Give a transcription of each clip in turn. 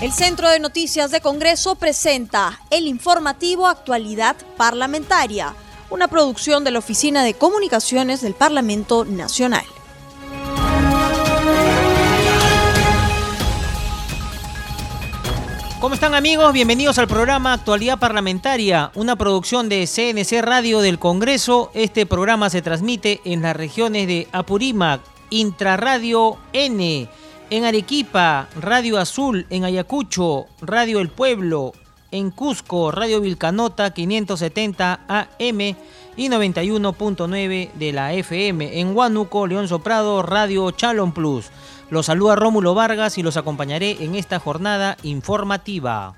El Centro de Noticias de Congreso presenta el informativo Actualidad Parlamentaria, una producción de la Oficina de Comunicaciones del Parlamento Nacional. ¿Cómo están amigos? Bienvenidos al programa Actualidad Parlamentaria, una producción de CNC Radio del Congreso. Este programa se transmite en las regiones de Apurímac, Intraradio N, en Arequipa, Radio Azul, en Ayacucho, Radio El Pueblo, en Cusco, Radio Vilcanota 570 AM y 91.9 de la FM, en Huánuco, León Soprado, Radio Chalon Plus. Los saluda Rómulo Vargas y los acompañaré en esta jornada informativa.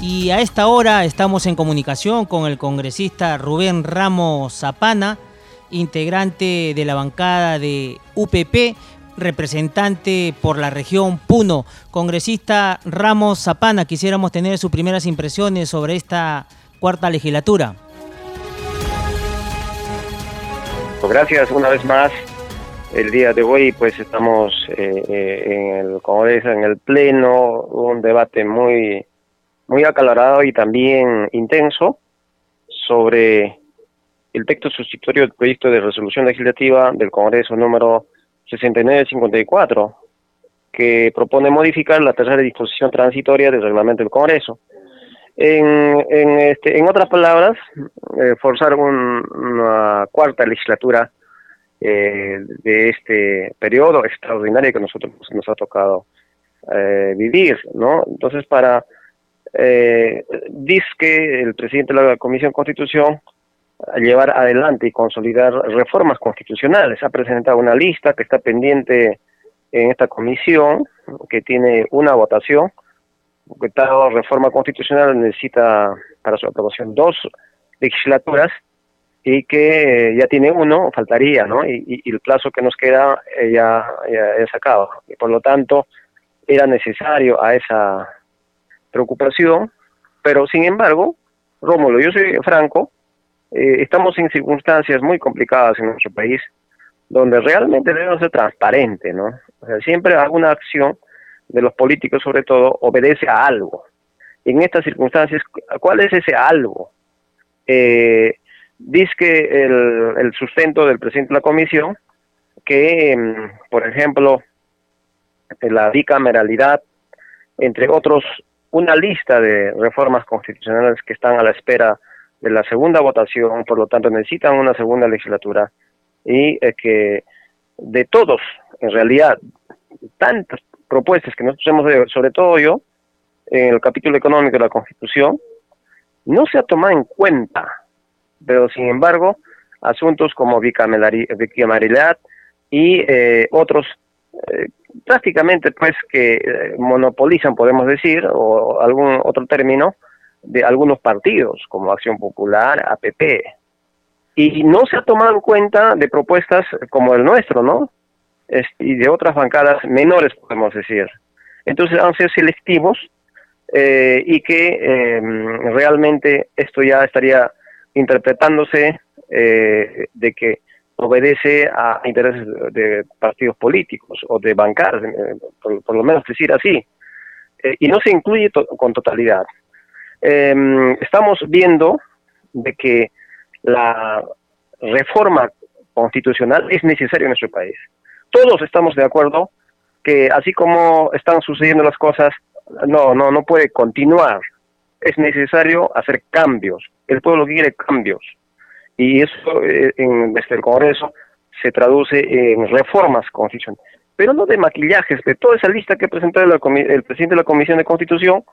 Y a esta hora estamos en comunicación con el congresista Rubén Ramos Zapana, integrante de la bancada de UPP, representante por la región Puno. Congresista Ramos Zapana, quisiéramos tener sus primeras impresiones sobre esta cuarta legislatura. Gracias una vez más. El día de hoy pues estamos eh, eh, en el Congreso, en el Pleno, un debate muy, muy acalorado y también intenso sobre el texto sustitutorio del proyecto de resolución legislativa del Congreso número 6954, que propone modificar la tercera disposición transitoria del reglamento del Congreso. En, en, este, en otras palabras, eh, forzar una cuarta legislatura eh, de este periodo extraordinario que nosotros nos ha tocado eh, vivir, ¿no? Entonces, para eh, dice que el presidente de la Comisión Constitución llevar adelante y consolidar reformas constitucionales. Ha presentado una lista que está pendiente en esta comisión, que tiene una votación, porque tal reforma constitucional necesita para su aprobación dos legislaturas y que ya tiene uno, faltaría, ¿no? Y, el plazo que nos queda eh, ya, ya, ya sacado. Y por lo tanto, era necesario a esa preocupación, pero sin embargo, Rómulo, yo soy franco, eh, estamos en circunstancias muy complicadas en nuestro país, donde realmente debemos ser transparentes, ¿no? O sea, siempre alguna acción de los políticos, sobre todo, obedece a algo. En estas circunstancias, ¿cuál es ese algo? Eh, dice el, el, sustento del presidente de la comisión, que, mm, por ejemplo, la bicameralidad, entre otros, una lista de reformas constitucionales que están a la espera de la segunda votación, por lo tanto necesitan una segunda legislatura. Y eh, que de todos, en realidad, tantas propuestas que nosotros hemos, sobre todo yo, en el capítulo económico de la Constitución, no se ha tomado en cuenta, pero sin embargo, asuntos como bicameralidad y eh, otros eh, prácticamente pues que eh, monopolizan, podemos decir, o algún otro término, de algunos partidos, como Acción Popular, APP. Y no se ha tomado en cuenta de propuestas como el nuestro, ¿no? y de otras bancadas menores, podemos decir. Entonces, han sido selectivos eh, y que em, realmente esto ya estaría interpretándose eh, de que obedece a intereses de partidos políticos o de bancadas, eh, por, lo menos decir así, y no se incluye con totalidad eh, estamos viendo de que la reforma constitucional es necesaria en nuestro país. Todos estamos de acuerdo que así como están sucediendo las cosas, no, no, no puede continuar. Es necesario hacer cambios. El pueblo quiere cambios. Y eso eh, en, desde el Congreso se traduce en reformas constitucionales. Pero no de maquillajes, de toda esa lista que presentó el, el presidente de la Comisión de Constitución,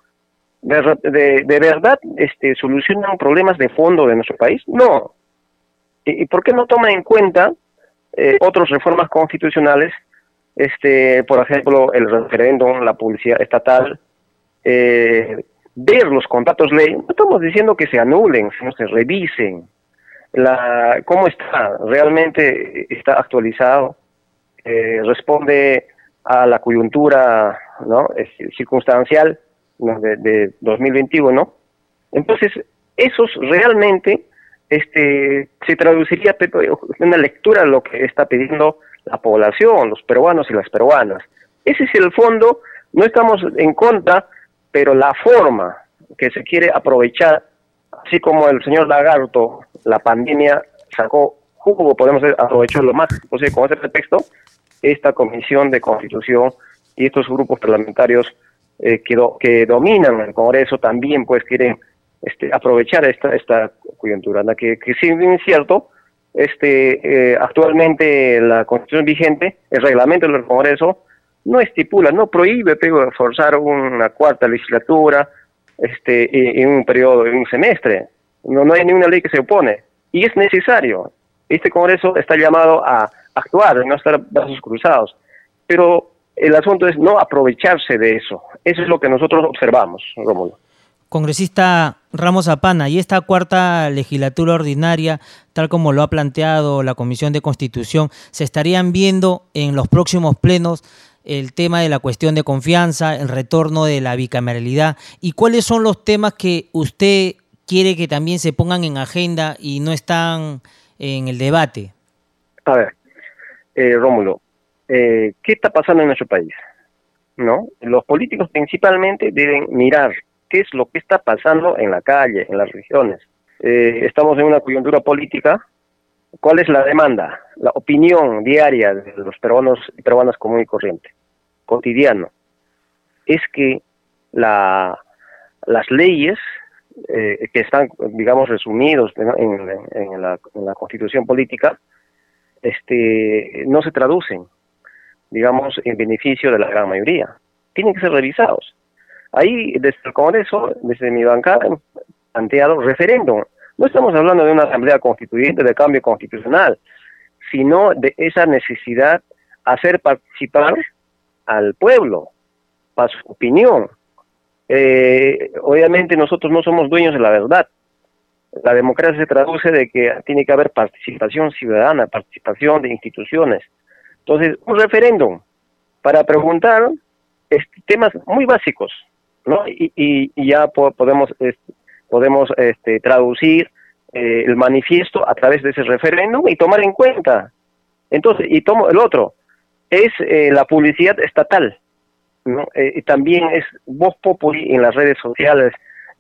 de, de, verdad este, solucionan problemas de fondo de nuestro país? No. ¿Y, por qué no toma en cuenta eh, otras reformas constitucionales? Este, por ejemplo, el referéndum, la publicidad estatal, eh, ver los contratos ley. No estamos diciendo que se anulen, sino se revisen. La, ¿Cómo está? ¿Realmente está actualizado? Eh, ¿Responde a la coyuntura ¿no? circunstancial? De, de 2021, entonces esos realmente este, se traduciría en una lectura de lo que está pidiendo la población, los peruanos y las peruanas. Ese es el fondo, no estamos en contra, pero la forma que se quiere aprovechar, así como el señor Lagarto, la pandemia sacó jugo, podemos aprovechar lo más posible con ese pretexto, esta comisión de constitución y estos grupos parlamentarios eh, que, que dominan el Congreso también pues quieren este, aprovechar esta esta coyuntura, que, que si bien es cierto, este, eh, actualmente la constitución vigente, el reglamento del Congreso, no estipula, no prohíbe pero, forzar una cuarta legislatura este, en un periodo, en un semestre. No, no hay ninguna ley que se opone. Y es necesario. Este Congreso está llamado a actuar, no estar brazos cruzados. Pero el asunto es no aprovecharse de eso. Eso es lo que nosotros observamos, Rómulo. Congresista Ramos Apana, y esta cuarta legislatura ordinaria, tal como lo ha planteado la Comisión de Constitución, se estarían viendo en los próximos plenos el tema de la cuestión de confianza, el retorno de la bicameralidad y cuáles son los temas que usted quiere que también se pongan en agenda y no están en el debate. A ver, eh, Rómulo, eh, ¿qué está pasando en nuestro país? ¿No? Los políticos principalmente deben mirar qué es lo que está pasando en la calle, en las regiones. Eh, estamos en una coyuntura política. ¿Cuál es la demanda? La opinión diaria de los peruanos y peruanas común y corriente, cotidiano, es que la, las leyes eh, que están, digamos, resumidos en, la, en, la, constitución política, este, no se traducen, digamos, en beneficio de la gran mayoría. Tienen que ser revisados. Ahí, desde el Congreso, desde mi bancada, han planteado referéndum. No estamos hablando de una asamblea constituyente, de cambio constitucional, sino de esa necesidad hacer participar al pueblo para su opinión. Eh, obviamente nosotros no somos dueños de la verdad. La democracia se traduce de que tiene que haber participación ciudadana, participación de instituciones. Entonces, un referéndum para preguntar este, temas muy básicos, ¿no? Y, ya podemos, este, podemos este, traducir eh, el manifiesto a través de ese referéndum y tomar en cuenta. Entonces, y tomo el otro, es eh, la publicidad estatal, ¿no? Eh, y también es voz populi en las redes sociales,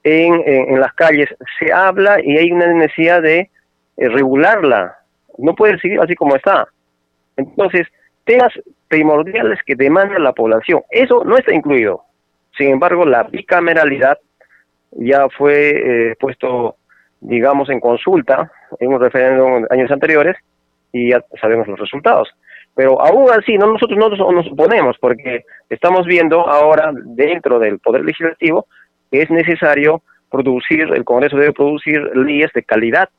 en, en, las calles, se habla y hay una necesidad de regularla, no puede seguir así como está. Entonces, temas primordiales que demanda la población, eso no está incluido. Sin embargo, la bicameralidad ya fue eh, puesto, digamos, en consulta en un referéndum años anteriores y ya sabemos los resultados. Pero aún así, no nosotros no nos oponemos porque estamos viendo ahora dentro del Poder Legislativo que es necesario producir, el Congreso debe producir leyes de calidad.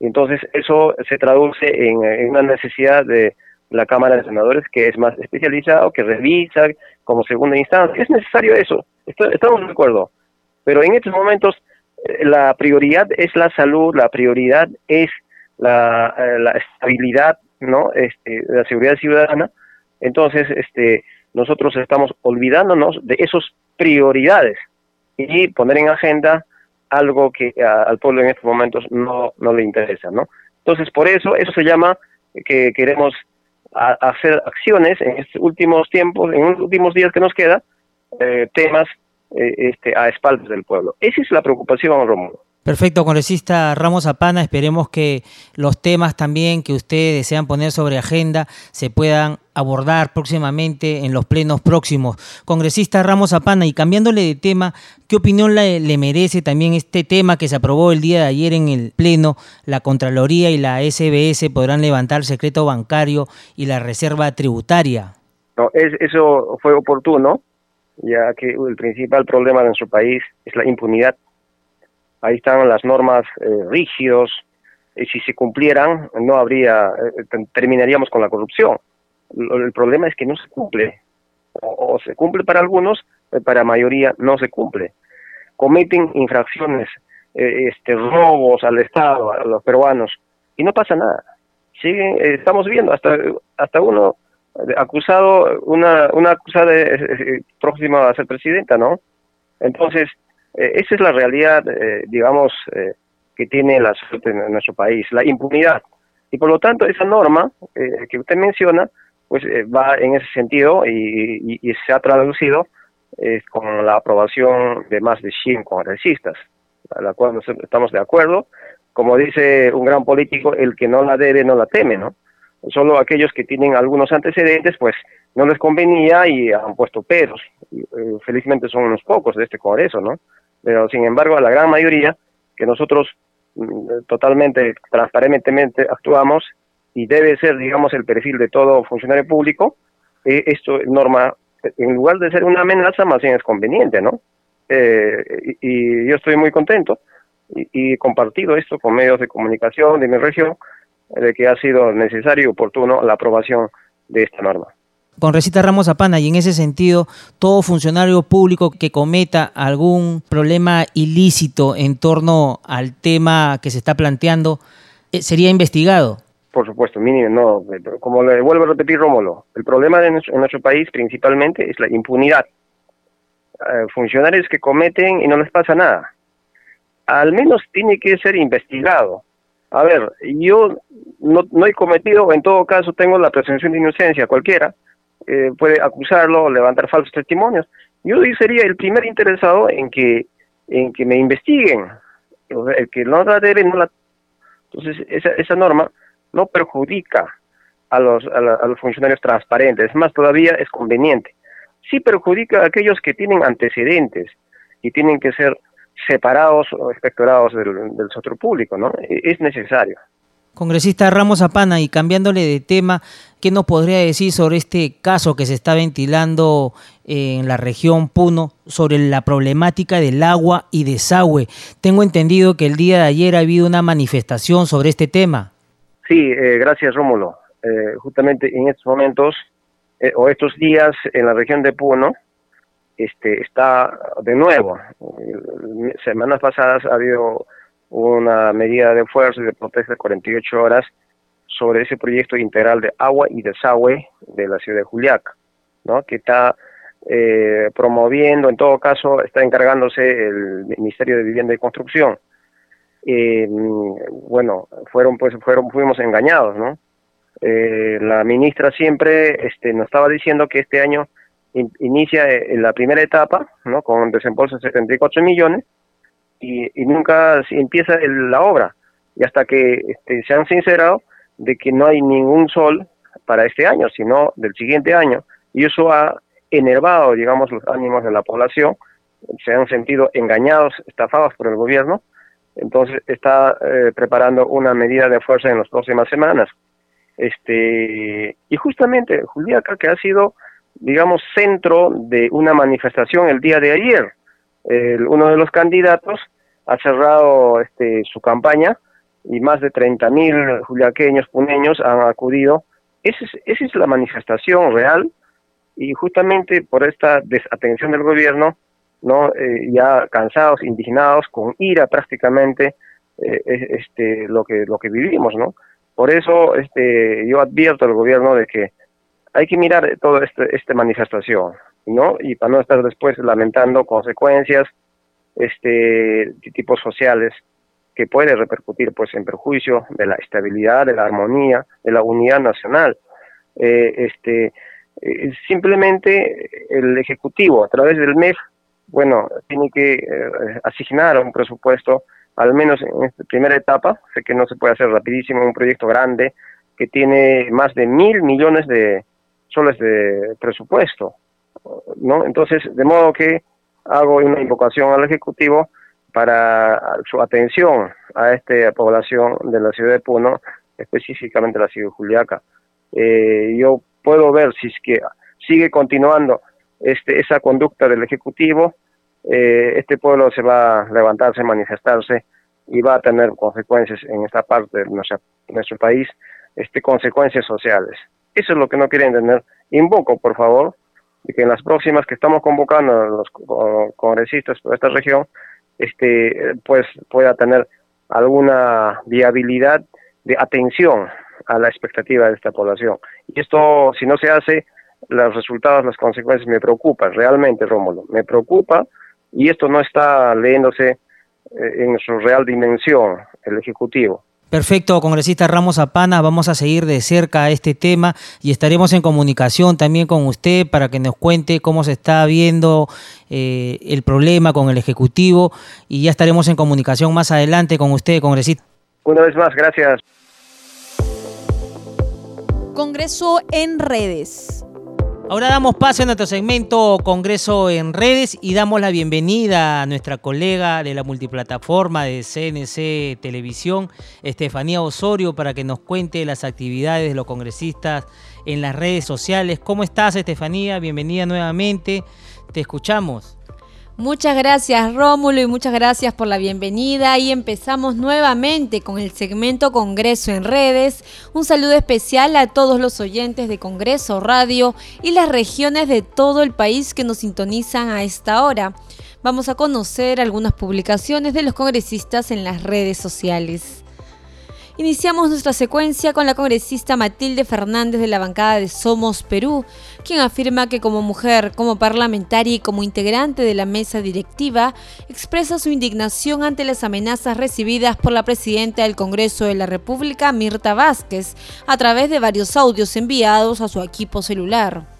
Entonces, eso se traduce en una necesidad de la Cámara de Senadores, que es más especializado, que revisa como segunda instancia. Es necesario eso, estamos de acuerdo. Pero en estos momentos eh, la prioridad es la salud, la prioridad es la, eh, la estabilidad, ¿no? Este, la seguridad ciudadana. Entonces, este, nosotros estamos olvidándonos de esas prioridades y poner en agenda algo que al pueblo en estos momentos no, no le interesa, ¿no? Entonces, por eso, eso se llama que queremos a, hacer acciones en estos últimos tiempos, en los últimos días que nos queda, eh, temas eh, este, a espaldas del pueblo. Esa es la preocupación, Romulo. Perfecto, congresista Ramos Apana, esperemos que los temas también que ustedes desean poner sobre agenda se puedan abordar próximamente en los plenos próximos. Congresista Ramos Apana, y cambiándole de tema, ¿qué opinión le, merece también este tema que se aprobó el día de ayer en el pleno? La Contraloría y la SBS podrán levantar secreto bancario y la reserva tributaria. No, eso fue oportuno, ya que el principal problema de nuestro país es la impunidad ahí están las normas eh, rígidos, y si se cumplieran no habría, eh, terminaríamos con la corrupción. El problema es que no se cumple, o, se cumple para algunos, eh, para mayoría no se cumple. Cometen infracciones, eh, este, robos al Estado, a los peruanos, y no pasa nada. Siguen, estamos viendo hasta, hasta uno acusado, una, una acusada próxima a ser presidenta, ¿no? Entonces, eh, esa es la realidad, eh, digamos, eh, que tiene la suerte en nuestro país, la impunidad. Y por lo tanto, esa norma que usted menciona, pues eh, va en ese sentido y, se ha traducido eh, con la aprobación de más de 100 congresistas, a la cual estamos de acuerdo. Como dice un gran político, el que no la debe no la teme, ¿no? Solo aquellos que tienen algunos antecedentes, pues no les convenía y han puesto peros. Eh, felizmente son unos pocos de este Congreso, ¿no? Pero sin embargo, a la gran mayoría, que nosotros mm, totalmente transparentemente actuamos y debe ser, digamos, el perfil de todo funcionario público, eh, esto norma, en lugar de ser una amenaza, más bien es conveniente, ¿no? Eh, y, yo estoy muy contento y, y compartido esto con medios de comunicación de mi región, de que ha sido necesario y oportuno la aprobación de esta norma con Recita Ramos Apana y en ese sentido todo funcionario público que cometa algún problema ilícito en torno al tema que se está planteando eh, sería investigado. Por supuesto, mínimo, no, como le vuelvo a repetir Rómulo, el problema de nuestro, en nuestro país principalmente es la impunidad. Eh, funcionarios que cometen y no les pasa nada. Al menos tiene que ser investigado. A ver, yo no, no he cometido, en todo caso tengo la presunción de inocencia, cualquiera, eh, puede acusarlo levantar falsos testimonios. Yo sería el primer interesado en que en que me investiguen. El que no la debe, no la... Entonces, esa, esa norma no perjudica a los, a, los funcionarios transparentes, es más, todavía es conveniente. Sí perjudica a aquellos que tienen antecedentes y tienen que ser separados o espectorados del, del sector público, ¿no? E, es necesario. Congresista Ramos Apana, y cambiándole de tema, ¿qué nos podría decir sobre este caso que se está ventilando en la región Puno sobre la problemática del agua y desagüe? Tengo entendido que el día de ayer ha habido una manifestación sobre este tema. Sí, eh, gracias Rómulo. Eh, justamente en estos momentos eh, o estos días en la región de Puno este, está de nuevo. Semanas pasadas ha habido una medida de fuerza y de protesta de 48 horas sobre ese proyecto integral de agua y desagüe de la ciudad de Juliaca, ¿no? que está eh, promoviendo, en todo caso, está encargándose el Ministerio de Vivienda y Construcción. Eh, bueno, fueron, pues, fueron, fuimos engañados, ¿no? Eh, la ministra siempre este, nos estaba diciendo que este año inicia la primera etapa, ¿no? Con desembolso de 74 millones, y, nunca empieza la obra. Y hasta que este, se han sincerado de que no hay ningún sol para este año, sino del siguiente año. Y eso ha enervado, digamos, los ánimos de la población. Se han sentido engañados, estafados por el gobierno. Entonces está eh, preparando una medida de fuerza en las próximas semanas. Este, y justamente Juliaca, que ha sido, digamos, centro de una manifestación el día de ayer, uno de los candidatos ha cerrado este, su campaña y más de 30.000 juliaqueños, puneños han acudido. Es, esa es la manifestación real y justamente por esta desatención del gobierno, no eh, ya cansados, indignados, con ira prácticamente, eh, este, lo que lo que vivimos, ¿no? Por eso este, yo advierto al gobierno de que hay que mirar toda este, esta manifestación, ¿no? Y para no estar después lamentando consecuencias este de tipos sociales que puede repercutir pues en perjuicio de la estabilidad, de la armonía, de la unidad nacional. Eh, este simplemente el ejecutivo a través del MEF, bueno, tiene que eh, asignar un presupuesto al menos en esta primera etapa, sé que no se puede hacer rapidísimo, un proyecto grande que tiene más de mil millones de soles de presupuesto, ¿no? Entonces, de modo que hago una invocación al Ejecutivo para su atención a esta población de la ciudad de Puno, específicamente la ciudad de Juliaca. Eh, yo puedo ver si es que sigue continuando este, esa conducta del Ejecutivo, eh, este pueblo se va a levantarse, manifestarse y va a tener consecuencias en esta parte de nuestro país, este, consecuencias sociales. Eso es lo que no quieren tener. Invoco, por favor, que en las próximas que estamos convocando los congresistas de esta región, este, pues pueda tener alguna viabilidad de atención a la expectativa de esta población. Y esto, si no se hace, los resultados, las consecuencias me preocupan, realmente, Rómulo, me preocupa y esto no está leyéndose eh, en su real dimensión, el Ejecutivo. Perfecto, congresista Ramos Apana, vamos a seguir de cerca este tema y estaremos en comunicación también con usted para que nos cuente cómo se está viendo eh, el problema con el Ejecutivo y ya estaremos en comunicación más adelante con usted, congresista. Una vez más, gracias. Congreso en redes. Ahora damos paso a nuestro segmento Congreso en redes y damos la bienvenida a nuestra colega de la multiplataforma de CNC Televisión, Estefanía Osorio, para que nos cuente las actividades de los congresistas en las redes sociales. ¿Cómo estás, Estefanía? Bienvenida nuevamente. Te escuchamos. Muchas gracias Rómulo y muchas gracias por la bienvenida y empezamos nuevamente con el segmento Congreso en redes. Un saludo especial a todos los oyentes de Congreso Radio y las regiones de todo el país que nos sintonizan a esta hora. Vamos a conocer algunas publicaciones de los congresistas en las redes sociales. Iniciamos nuestra secuencia con la congresista Matilde Fernández de la bancada de Somos Perú, quien afirma que como mujer, como parlamentaria y como integrante de la mesa directiva, expresa su indignación ante las amenazas recibidas por la presidenta del Congreso de la República, Mirta Vázquez, a través de varios audios enviados a su equipo celular.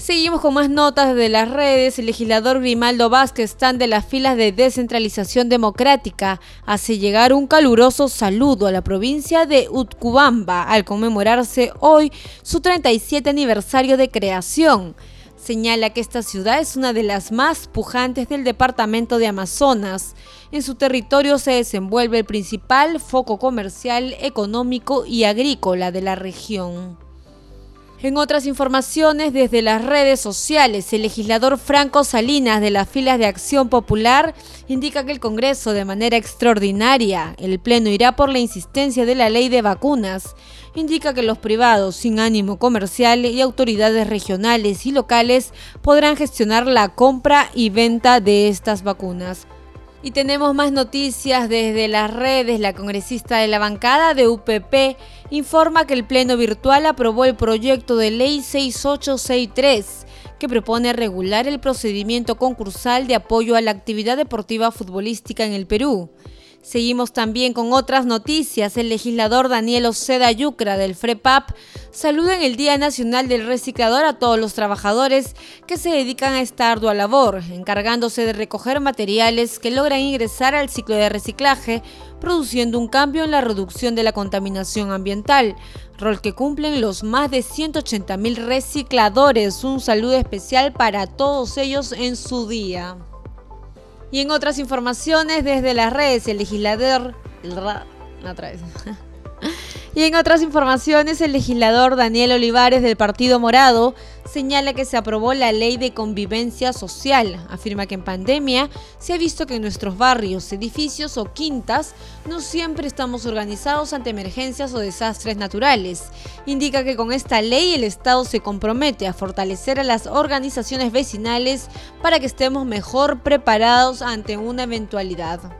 Seguimos con más notas de las redes. El legislador Grimaldo Vázquez, están de las filas de descentralización democrática, hace llegar un caluroso saludo a la provincia de Utcubamba al conmemorarse hoy su 37 aniversario de creación. Señala que esta ciudad es una de las más pujantes del departamento de Amazonas. En su territorio se desenvuelve el principal foco comercial, económico y agrícola de la región. En otras informaciones, desde las redes sociales, el legislador Franco Salinas de las filas de Acción Popular indica que el Congreso, de manera extraordinaria, el Pleno irá por la insistencia de la ley de vacunas. Indica que los privados sin ánimo comercial y autoridades regionales y locales podrán gestionar la compra y venta de estas vacunas. Y tenemos más noticias desde las redes. La congresista de la bancada de UPP informa que el Pleno Virtual aprobó el proyecto de ley 6863 que propone regular el procedimiento concursal de apoyo a la actividad deportiva futbolística en el Perú. Seguimos también con otras noticias. El legislador Daniel Oceda Yucra del FREPAP saluda en el Día Nacional del Reciclador a todos los trabajadores que se dedican a esta ardua labor, encargándose de recoger materiales que logran ingresar al ciclo de reciclaje, produciendo un cambio en la reducción de la contaminación ambiental, rol que cumplen los más de 180 mil recicladores. Un saludo especial para todos ellos en su día. Y en otras informaciones, desde las redes, el legislador... Otra vez. Y en otras informaciones, el legislador Daniel Olivares del Partido Morado señala que se aprobó la ley de convivencia social. Afirma que en pandemia se ha visto que en nuestros barrios, edificios o quintas no siempre estamos organizados ante emergencias o desastres naturales. Indica que con esta ley el Estado se compromete a fortalecer a las organizaciones vecinales para que estemos mejor preparados ante una eventualidad.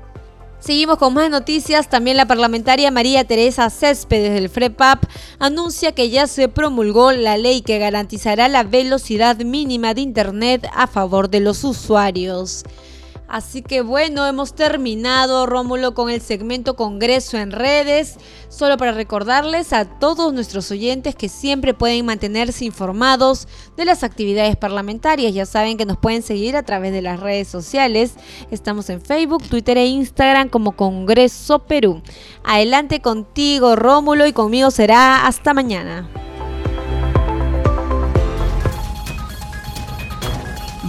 Seguimos con más noticias. También la parlamentaria María Teresa Céspedes del FREPAP anuncia que ya se promulgó la ley que garantizará la velocidad mínima de Internet a favor de los usuarios. Así que bueno, hemos terminado, Rómulo, con el segmento Congreso en redes. Solo para recordarles a todos nuestros oyentes que siempre pueden mantenerse informados de las actividades parlamentarias. Ya saben que nos pueden seguir a través de las redes sociales. Estamos en Facebook, Twitter e Instagram como Congreso Perú. Adelante contigo, Rómulo, y conmigo será hasta mañana.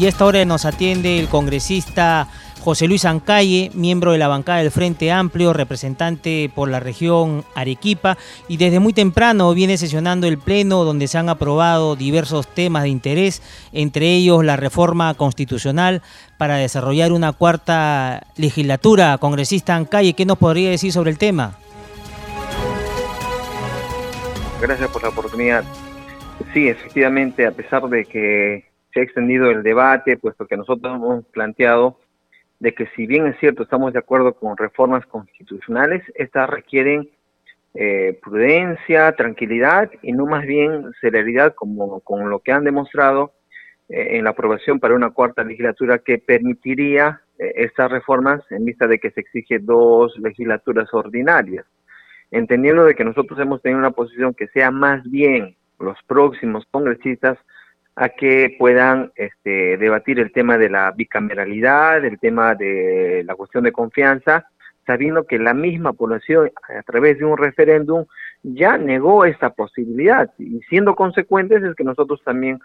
Y a esta hora nos atiende el congresista José Luis Ancalle, miembro de la bancada del Frente Amplio, representante por la región Arequipa, y desde muy temprano viene sesionando el Pleno donde se han aprobado diversos temas de interés, entre ellos la reforma constitucional para desarrollar una cuarta legislatura. Congresista Ancalle, ¿qué nos podría decir sobre el tema? Gracias por la oportunidad. Sí, efectivamente, a pesar de que se ha extendido el debate, puesto que nosotros hemos planteado de que si bien es cierto estamos de acuerdo con reformas constitucionales, estas requieren eh, prudencia, tranquilidad y no más bien celeridad como con lo que han demostrado eh, en la aprobación para una cuarta legislatura que permitiría eh, estas reformas en vista de que se exige dos legislaturas ordinarias. entendiendo de que nosotros hemos tenido una posición que sea más bien los próximos congresistas a que puedan este, debatir el tema de la bicameralidad, el tema de la cuestión de confianza, sabiendo que la misma población a través de un referéndum ya negó esta posibilidad. Y siendo consecuentes es que nosotros también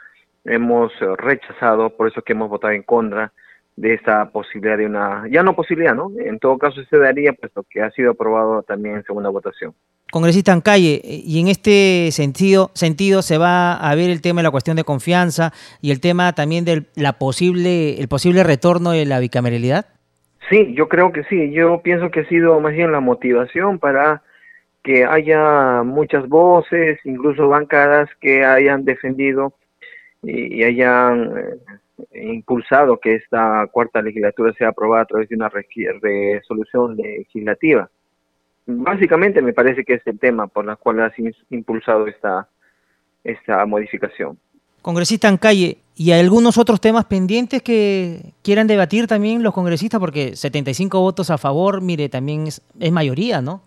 hemos rechazado, por eso que hemos votado en contra de esta posibilidad de una, ya no posibilidad, ¿no? En todo caso se daría, puesto que ha sido aprobado también en segunda votación. Congresista en calle, y en este sentido, sentido se va a ver el tema de la cuestión de confianza y el tema también del la posible, el posible retorno de la bicameralidad. Sí, yo creo que sí. Yo pienso que ha sido más bien la motivación para que haya muchas voces, incluso bancadas que hayan defendido y, hayan eh, impulsado que esta cuarta legislatura sea aprobada a través de una resolución legislativa. Básicamente me parece que es el tema por el cual has impulsado esta, esta modificación. Congresista en calle, ¿y hay algunos otros temas pendientes que quieran debatir también los congresistas? Porque 75 votos a favor, mire, también es, es mayoría, ¿no?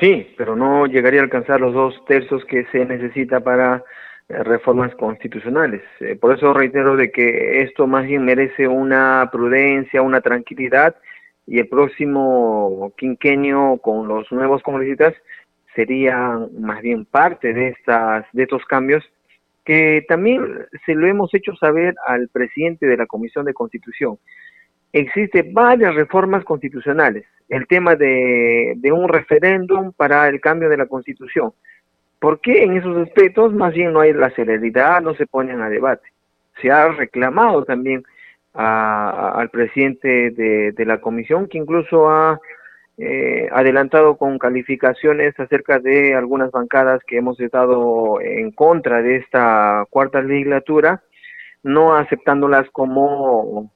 Sí, pero no llegaría a alcanzar los dos tercios que se necesita para reformas constitucionales. Eh, por eso reitero de que esto más bien merece una prudencia, una tranquilidad y el próximo quinquenio con los nuevos congresistas sería más bien parte de estas de estos cambios que también se lo hemos hecho saber al presidente de la Comisión de Constitución. Existen varias reformas constitucionales. El tema de, de un referéndum para el cambio de la Constitución. ¿Por qué en esos aspectos más bien no hay la celeridad, no se ponen a debate? Se ha reclamado también al presidente de, la comisión, que incluso ha eh, adelantado con calificaciones acerca de algunas bancadas que hemos estado en contra de esta cuarta legislatura, no aceptándolas como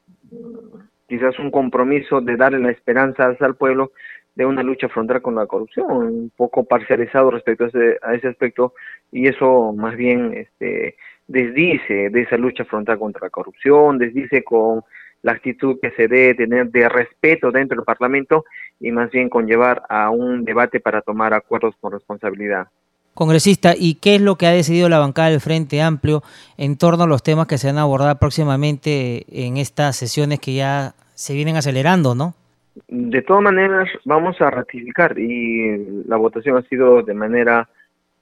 quizás un compromiso de darle la esperanza al pueblo de una lucha frontal con la corrupción, un poco parcializado respecto a ese, a ese aspecto y eso más bien este, desdice de esa lucha frontal contra la corrupción, desdice con la actitud que se debe tener de respeto dentro del Parlamento y más bien conllevar a un debate para tomar acuerdos con responsabilidad. Congresista, ¿y qué es lo que ha decidido la bancada del Frente Amplio en torno a los temas que se van a abordar próximamente en estas sesiones que ya se vienen acelerando, no? De todas maneras, vamos a ratificar y la votación ha sido de manera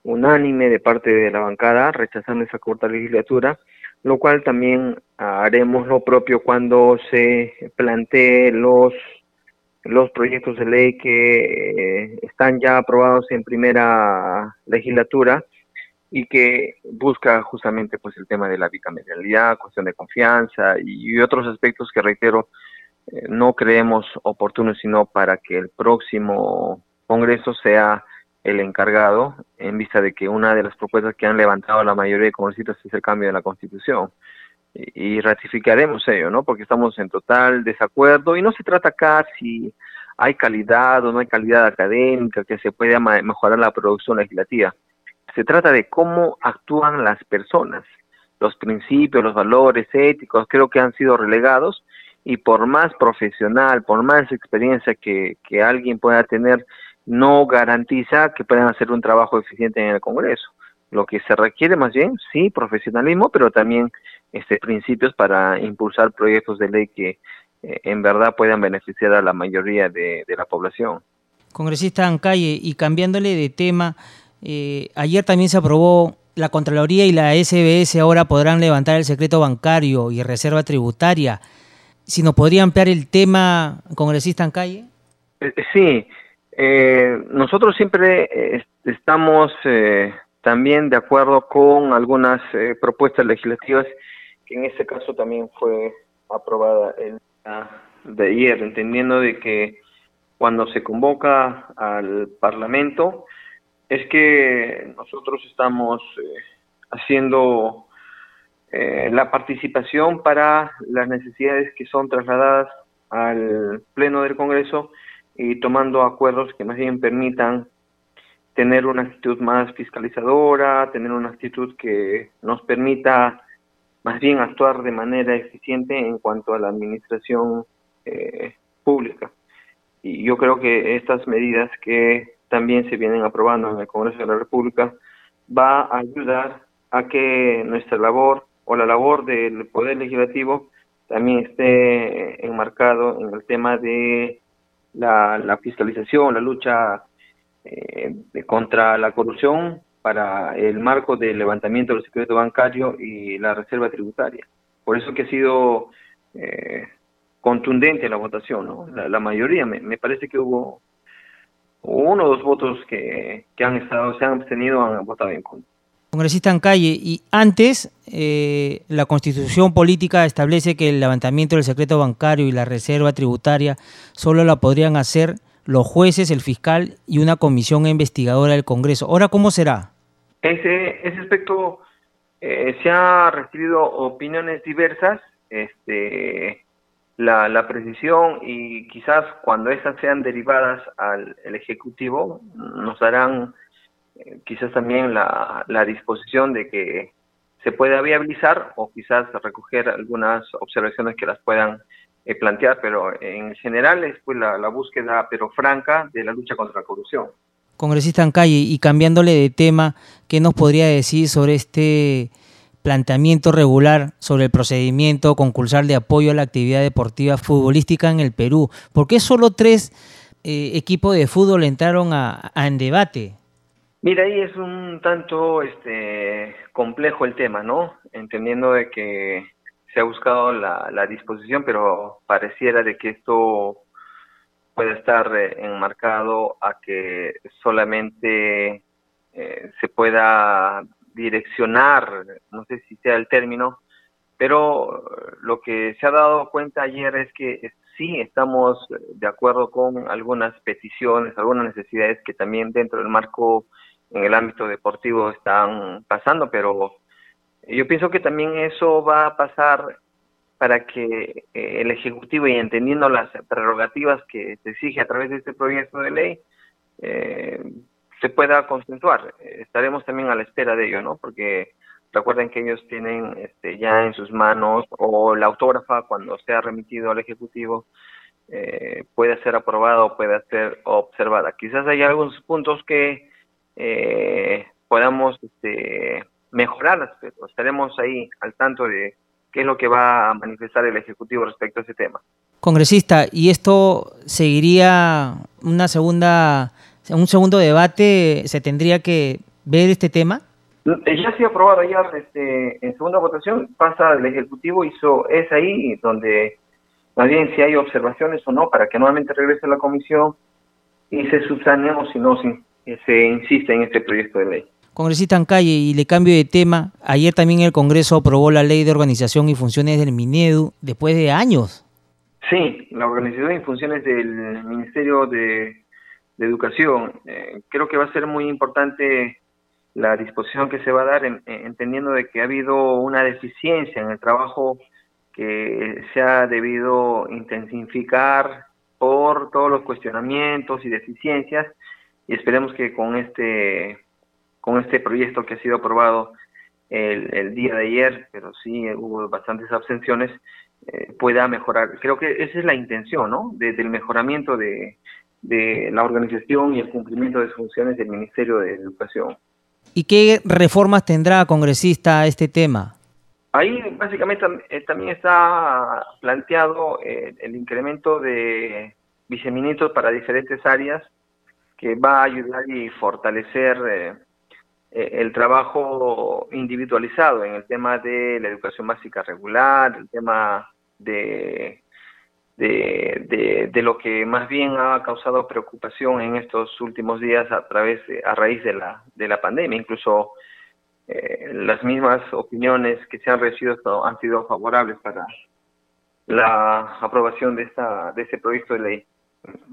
unánime de parte de la bancada rechazando esa corta legislatura, lo cual también haremos lo propio cuando se plantee los los proyectos de ley que eh, están ya aprobados en primera legislatura y que busca justamente pues el tema de la bicameralidad, cuestión de confianza y, otros aspectos que reitero no creemos oportunos sino para que el próximo Congreso sea el encargado en vista de que una de las propuestas que han levantado la mayoría de congresistas es el cambio de la Constitución. Y, ratificaremos ello, ¿no? Porque estamos en total desacuerdo y no se trata acá si hay calidad o no hay calidad académica, que se pueda mejorar la producción legislativa. Se trata de cómo actúan las personas, los principios, los valores éticos, creo que han sido relegados y por más profesional, por más experiencia que, que alguien pueda tener no garantiza que puedan hacer un trabajo eficiente en el Congreso. Lo que se requiere más bien, sí, profesionalismo, pero también este, principios para impulsar proyectos de ley que eh, en verdad puedan beneficiar a la mayoría de, la población. Congresista Ancalle, y cambiándole de tema, eh, ayer también se aprobó la Contraloría y la SBS ahora podrán levantar el secreto bancario y reserva tributaria. Si nos podría ampliar el tema, congresista Ancalle. Eh, sí, eh, nosotros siempre eh, estamos eh, también de acuerdo con algunas eh, propuestas legislativas que en este caso también fue aprobada el de ayer, entendiendo de que cuando se convoca al Parlamento es que nosotros estamos haciendo la participación para las necesidades que son trasladadas al Pleno del Congreso y tomando acuerdos que más bien permitan tener una actitud más fiscalizadora, tener una actitud que nos permita más bien actuar de manera eficiente en cuanto a la administración eh, pública. Y yo creo que estas medidas que también se vienen aprobando en el Congreso de la República, va a ayudar a que nuestra labor o la labor del Poder Legislativo también esté enmarcado en el tema de la, fiscalización, la lucha eh, contra la corrupción para el marco del levantamiento del secreto bancario y la reserva tributaria. Por eso que ha sido eh, contundente la votación, ¿no? La, mayoría, me, parece que hubo uno o dos votos que, que han estado, se han abstenido, han votado en contra. Congresista en calle, y antes eh, la constitución política establece que el levantamiento del secreto bancario y la reserva tributaria solo la podrían hacer los jueces, el fiscal y una comisión investigadora del Congreso. Ahora, ¿cómo será? Ese, ese aspecto eh, se ha recibido opiniones diversas, este, la, la, precisión y quizás cuando estas sean derivadas al Ejecutivo nos darán quizás también la, disposición de que se pueda viabilizar o quizás recoger algunas observaciones que las puedan eh, plantear, pero en general es pues la, búsqueda pero franca de la lucha contra la corrupción congresista en calle, y cambiándole de tema, ¿qué nos podría decir sobre este planteamiento regular sobre el procedimiento concursal de apoyo a la actividad deportiva futbolística en el Perú? ¿Por qué solo tres eh, equipos de fútbol entraron a, en debate? Mira, ahí es un tanto este complejo el tema, ¿no? Entendiendo de que se ha buscado la, la disposición, pero pareciera de que esto puede estar eh, enmarcado a que solamente eh, se pueda direccionar, no sé si sea el término, pero lo que se ha dado cuenta ayer es que sí estamos de acuerdo con algunas peticiones, algunas necesidades que también dentro del marco en el ámbito deportivo están pasando, pero yo pienso que también eso va a pasar para que eh, el Ejecutivo, y entendiendo las prerrogativas que se exige a través de este proyecto de ley, eh, se pueda consensuar. Estaremos también a la espera de ello, ¿no? Porque recuerden que ellos tienen este, ya en sus manos, o la autógrafa, cuando sea remitido al Ejecutivo, eh, puede ser aprobada o puede ser observada. Quizás hay algunos puntos que podamos este, mejorar, estaremos ahí al tanto de qué es lo que va a manifestar el Ejecutivo respecto a ese tema. Congresista, ¿y esto seguiría una segunda, un segundo debate? ¿Se tendría que ver este tema? Eh, ya se ha aprobado ayer este, en segunda votación, pasa el Ejecutivo, hizo, es ahí donde más bien si hay observaciones o no, para que nuevamente regrese a la comisión y se subsane o si no, si, se insiste en este proyecto de ley. Congresista en calle, y le cambio de tema, ayer también el Congreso aprobó la ley de organización y funciones del Minedu después de años. Sí, la organización y funciones del Ministerio de, Educación. Eh, creo que va a ser muy importante la disposición que se va a dar, entendiendo de que ha habido una deficiencia en el trabajo que se ha debido intensificar por todos los cuestionamientos y deficiencias y esperemos que con este con este proyecto que ha sido aprobado el, día de ayer, pero sí hubo bastantes abstenciones, eh, pueda mejorar. Creo que esa es la intención, ¿no? del mejoramiento de, de la organización y el cumplimiento de sus funciones del Ministerio de Educación. ¿Y qué reformas tendrá, congresista, este tema? Ahí básicamente eh, también está planteado eh, el incremento de viceministros para diferentes áreas que va a ayudar y fortalecer eh, el trabajo individualizado en el tema de la educación básica regular, el tema de, de, de, lo que más bien ha causado preocupación en estos últimos días a través a raíz de la, de la pandemia. Incluso eh, las mismas opiniones que se han recibido han sido favorables para la aprobación de esta de este proyecto de ley,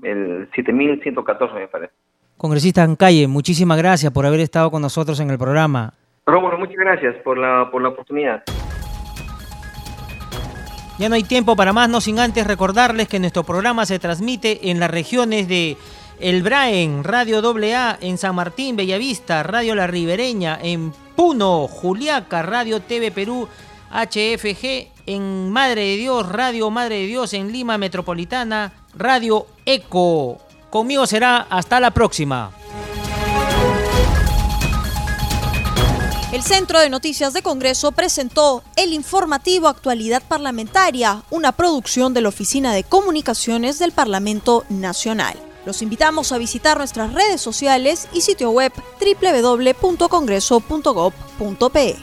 el 7114 me parece. Congresista Calle, muchísimas gracias por haber estado con nosotros en el programa. Rómulo, muchas gracias por la, por la oportunidad. Ya no hay tiempo para más, no sin antes recordarles que nuestro programa se transmite en las regiones de El Braen, Radio AA, en San Martín, Bellavista, Radio La Ribereña, en Puno, Juliaca, Radio TV Perú, HFG, en Madre de Dios, Radio Madre de Dios, en Lima Metropolitana, Radio Eco Conmigo será hasta la próxima. El Centro de Noticias de Congreso presentó el informativo Actualidad Parlamentaria, una producción de la Oficina de Comunicaciones del Parlamento Nacional. Los invitamos a visitar nuestras redes sociales y sitio web www.congreso.gov.pe.